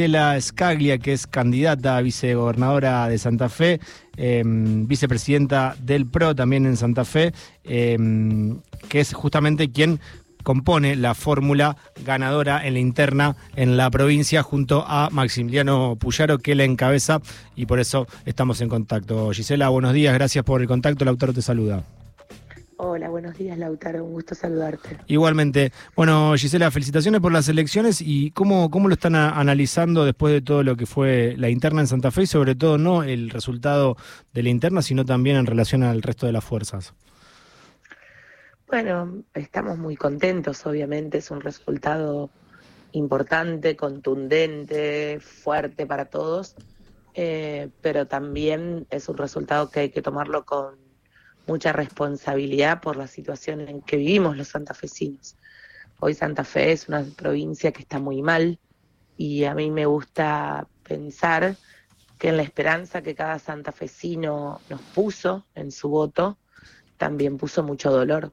Gisela Scaglia, que es candidata a vicegobernadora de Santa Fe, em, vicepresidenta del PRO también en Santa Fe, em, que es justamente quien compone la fórmula ganadora en la interna en la provincia junto a Maximiliano Puyaro que la encabeza y por eso estamos en contacto. Gisela, buenos días, gracias por el contacto, Lautaro te saluda. Hola, buenos días Lautaro, un gusto saludarte. Igualmente. Bueno, Gisela, felicitaciones por las elecciones y cómo, cómo lo están analizando después de todo lo que fue la interna en Santa Fe y sobre todo no el resultado de la interna, sino también en relación al resto de las fuerzas. Bueno, estamos muy contentos, obviamente, es un resultado importante, contundente, fuerte para todos, eh, pero también es un resultado que hay que tomarlo con mucha responsabilidad por la situación en que vivimos los santafesinos. Hoy Santa Fe es una provincia que está muy mal y a mí me gusta pensar que en la esperanza que cada santafesino nos puso en su voto, también puso mucho dolor.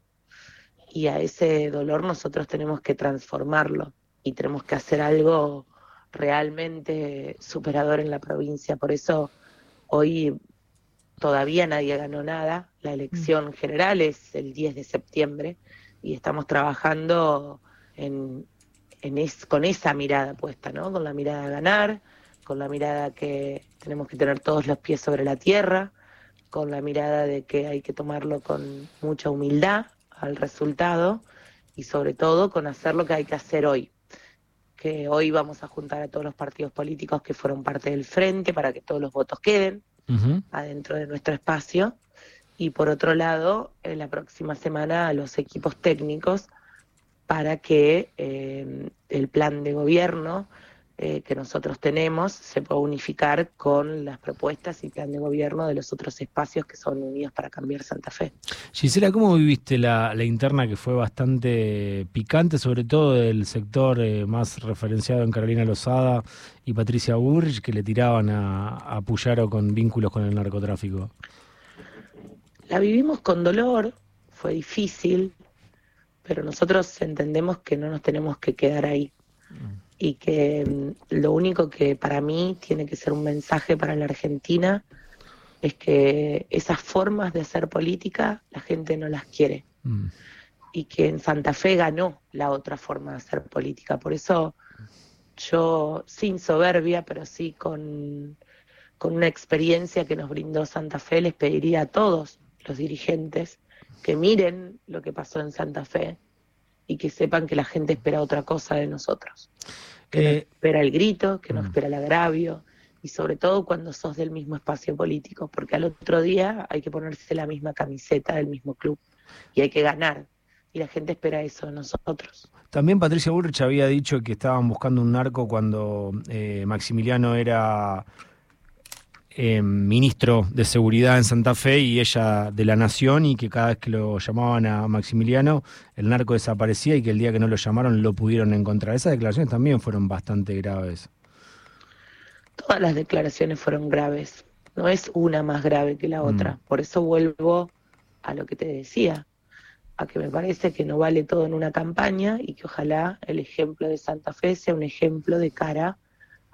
Y a ese dolor nosotros tenemos que transformarlo y tenemos que hacer algo realmente superador en la provincia. Por eso hoy todavía nadie ganó nada, la elección mm. general es el 10 de septiembre y estamos trabajando en, con esa mirada puesta, ¿no? Con la mirada a ganar, con la mirada que tenemos que tener todos los pies sobre la tierra, con la mirada de que hay que tomarlo con mucha humildad al resultado y sobre todo con hacer lo que hay que hacer hoy. Que hoy vamos a juntar a todos los partidos políticos que fueron parte del frente para que todos los votos queden adentro de nuestro espacio. Y por otro lado, en la próxima semana a los equipos técnicos para que eh, el plan de gobierno eh, que nosotros tenemos se pueda unificar con las propuestas y plan de gobierno de los otros espacios que son unidos para cambiar Santa Fe. Gisela, ¿cómo viviste la, interna que fue bastante picante, sobre todo del sector eh, más referenciado en Carolina Lozada y Patricia Burrich, que le tiraban a, a Puyaro con vínculos con el narcotráfico? La vivimos con dolor, fue difícil, pero nosotros entendemos que no nos tenemos que quedar ahí mm. Y que mm, lo único que para mí tiene que ser un mensaje para la Argentina es que esas formas de hacer política la gente no las quiere mm. y que en Santa Fe ganó la otra forma de hacer política. Por eso yo, sin soberbia, pero sí con, con una experiencia que nos brindó Santa Fe, les pediría a todos los dirigentes que miren lo que pasó en Santa Fe y que sepan que la gente espera otra cosa de nosotros. Que eh, espera el grito, que no mm. espera el agravio y sobre todo cuando sos del mismo espacio político, porque al otro día hay que ponerse la misma camiseta del mismo club y hay que ganar. Y la gente espera eso de nosotros. También Patricia Burrich había dicho que estaban buscando un narco cuando eh, Maximiliano era eh, ministro de Seguridad en Santa Fe y ella de la Nación y que cada vez que lo llamaban a Maximiliano el narco desaparecía y que el día que no lo llamaron lo pudieron encontrar. Esas declaraciones también fueron bastante graves. Todas las declaraciones fueron graves, no es una más grave que la otra. Mm. Por eso vuelvo a lo que te decía, a que me parece que no vale todo en una campaña y que ojalá el ejemplo de Santa Fe sea un ejemplo de cara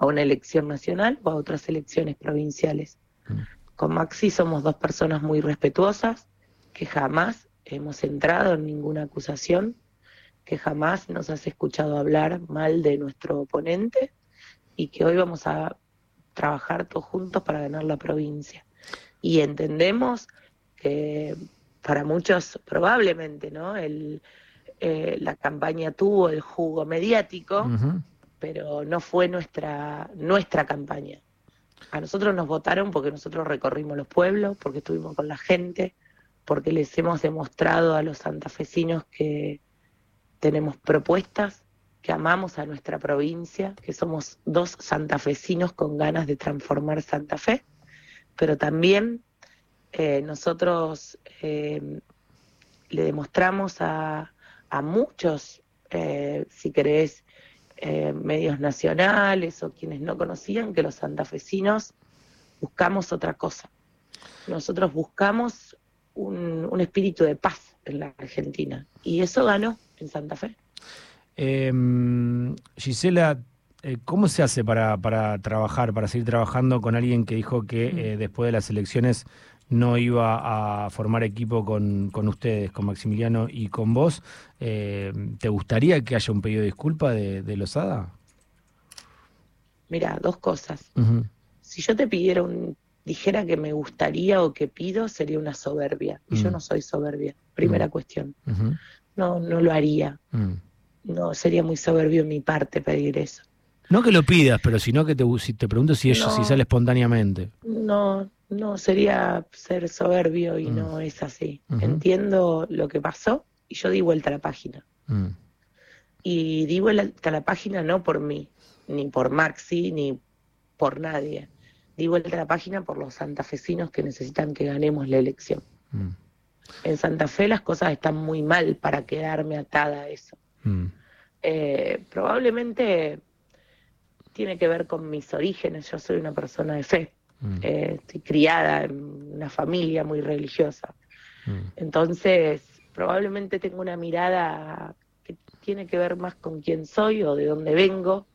a una elección nacional o a otras elecciones provinciales. Mm. Con Maxi somos dos personas muy respetuosas, que jamás hemos entrado en ninguna acusación, que jamás nos has escuchado hablar mal de nuestro oponente y que hoy vamos a trabajar todos juntos para ganar la provincia. Y entendemos que para muchos probablemente, ¿no? El, eh, la campaña tuvo el jugo mediático, pero no fue nuestra, nuestra campaña. A nosotros nos votaron porque nosotros recorrimos los pueblos, porque estuvimos con la gente, porque les hemos demostrado a los santafesinos que tenemos propuestas, que amamos a nuestra provincia, que somos dos santafesinos con ganas de transformar Santa Fe, pero también eh, nosotros eh, le demostramos a, a muchos, eh, si querés, eh, medios nacionales o quienes no conocían que los santafesinos buscamos otra cosa. Nosotros buscamos un, espíritu de paz en la Argentina y eso ganó en Santa Fe. Em, Gisela, eh, ¿cómo se hace para, para trabajar, para seguir trabajando con alguien que dijo que mm. eh, después de las elecciones no iba a formar equipo con, con ustedes, con Maximiliano y con vos? ¿Te gustaría que haya un pedido de disculpa de, de Lozada? Mira, dos cosas. Si yo te pidiera un, dijera que me gustaría o que pido, sería una soberbia. Y yo mm. no soy soberbia. Primera mm. cuestión. No, no lo haría. Mm. No, sería muy soberbio en mi parte pedir eso. No que lo pidas, pero sino que te, si te pregunto si, eso, si sale espontáneamente. No, no, sería ser soberbio y no es así. Entiendo lo que pasó y yo di vuelta a la página. Y di vuelta a la página no por mí, ni por Maxi, ni por nadie. Di vuelta a la página por los santafesinos que necesitan que ganemos la elección. Mm. En Santa Fe las cosas están muy mal para quedarme atada a eso. Mm. Eh, probablemente tiene que ver con mis orígenes. Yo soy una persona de fe. Mm. Eh, estoy criada en una familia muy religiosa. Entonces, probablemente tengo una mirada que tiene que ver más con quién soy o de dónde vengo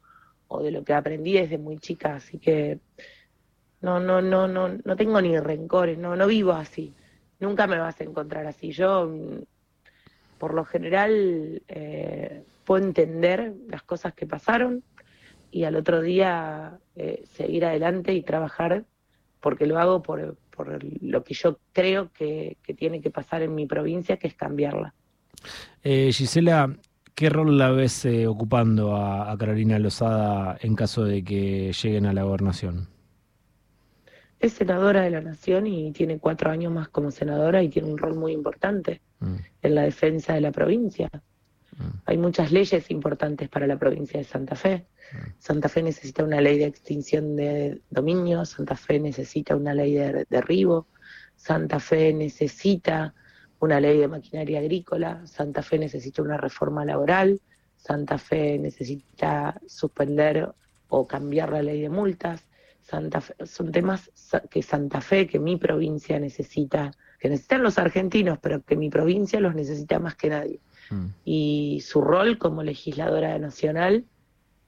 o de lo que aprendí desde muy chica, así que no, no, no, no, no tengo ni rencores, no, no vivo así, nunca me vas a encontrar así. Yo, mm, por lo general, eh, puedo entender las cosas que pasaron y al otro día eh, seguir adelante y trabajar porque lo hago por, por lo que yo creo que, tiene que pasar en mi provincia, que es cambiarla. Eh, Gisela, ¿Qué rol la ves eh, ocupando a, Carolina Lozada en caso de que lleguen a la gobernación? Es senadora de la Nación y tiene cuatro años más como senadora y tiene un rol muy importante mm. en la defensa de la provincia. Hay muchas leyes importantes para la provincia de Santa Fe. Santa Fe necesita una ley de extinción de dominio, Santa Fe necesita una ley de derribo, Santa Fe necesita una ley de maquinaria agrícola, Santa Fe necesita una reforma laboral, Santa Fe necesita suspender o cambiar la ley de multas, Santa Fe, son temas que Santa Fe, que mi provincia necesita, que necesitan los argentinos, pero que mi provincia los necesita más que nadie. Mm. Y su rol como legisladora nacional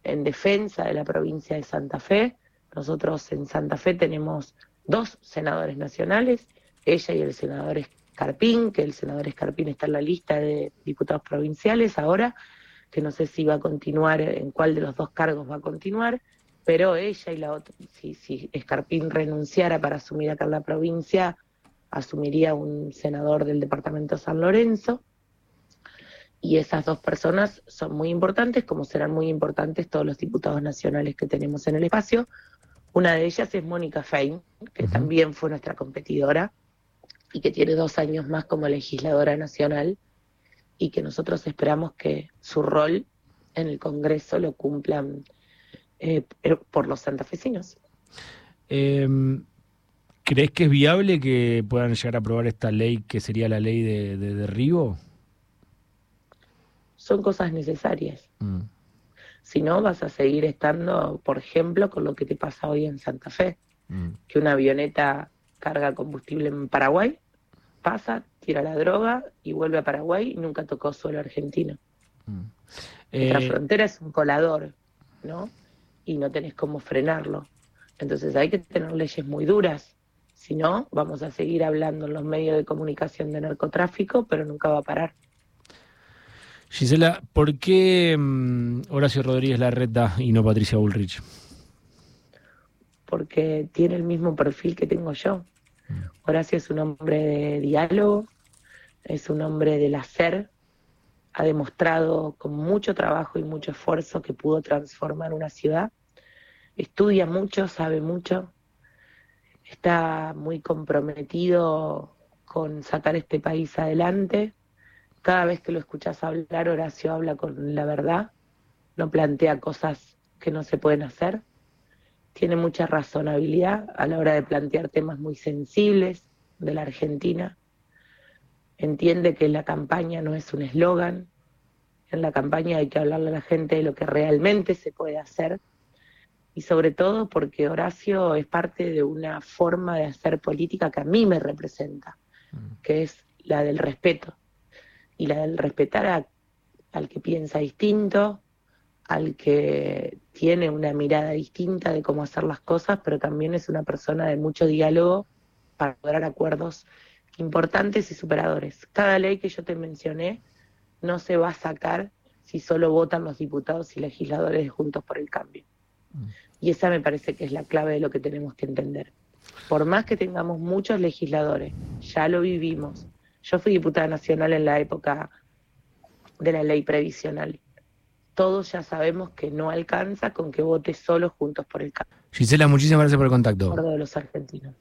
en defensa de la provincia de Santa Fe, nosotros en Santa Fe tenemos dos senadores nacionales, ella y el senador Escarpín, que el senador Escarpín está en la lista de diputados provinciales ahora, que no sé si va a continuar, en cuál de los dos cargos va a continuar, pero ella y la otra, si, si Escarpín renunciara para asumir acá en la provincia, asumiría un senador del departamento de San Lorenzo. Y esas dos personas son muy importantes, como serán muy importantes todos los diputados nacionales que tenemos en el espacio. Una de ellas es Mónica Fein, que también fue nuestra competidora y que tiene dos años más como legisladora nacional y que nosotros esperamos que su rol en el Congreso lo cumplan eh, por los santafesinos. Em, ¿Crees que es viable que puedan llegar a aprobar esta ley que sería la ley de, derribo? Son cosas necesarias. Mm. Si no, vas a seguir estando, por ejemplo, con lo que te pasa hoy en Santa Fe, mm. que una avioneta carga combustible en Paraguay, pasa, tira la droga y vuelve a Paraguay y nunca tocó suelo argentino. Mm. La eh, frontera es un colador, ¿no? Y no tenés cómo frenarlo. Entonces hay que tener leyes muy duras. Si no, vamos a seguir hablando en los medios de comunicación de narcotráfico, pero nunca va a parar. Gisela, ¿por qué mm, Horacio Rodríguez Larreta y no Patricia Bullrich? porque tiene el mismo perfil que tengo yo. Mm. Horacio es un hombre de diálogo, es un hombre del hacer, ha demostrado con mucho trabajo y mucho esfuerzo que pudo transformar una ciudad, estudia mucho, sabe mucho, está muy comprometido con sacar este país adelante. Cada vez que lo escuchas hablar, Horacio habla con la verdad, no plantea cosas que no se pueden hacer tiene mucha razonabilidad a la hora de plantear temas muy sensibles de la Argentina. Entiende que la campaña no es un eslogan. En la campaña hay que hablarle a la gente de lo que realmente se puede hacer. Y sobre todo porque Horacio es parte de una forma de hacer política que a mí me representa, mm. que es la del respeto. Y la del respetar al que piensa distinto, al que tiene una mirada distinta de cómo hacer las cosas, pero también es una persona de mucho diálogo para lograr acuerdos importantes y superadores. Cada ley que yo te mencioné no se va a sacar si solo votan los diputados y legisladores de Juntos por el Cambio. Mm. Y esa me parece que es la clave de lo que tenemos que entender. Por más que tengamos muchos legisladores, ya lo vivimos. Yo fui diputada nacional en la época de la ley previsional. Todos ya sabemos que no alcanza con que vote solo Juntos por el Cambio. Gisela, muchísimas gracias por el contacto. de los argentinos.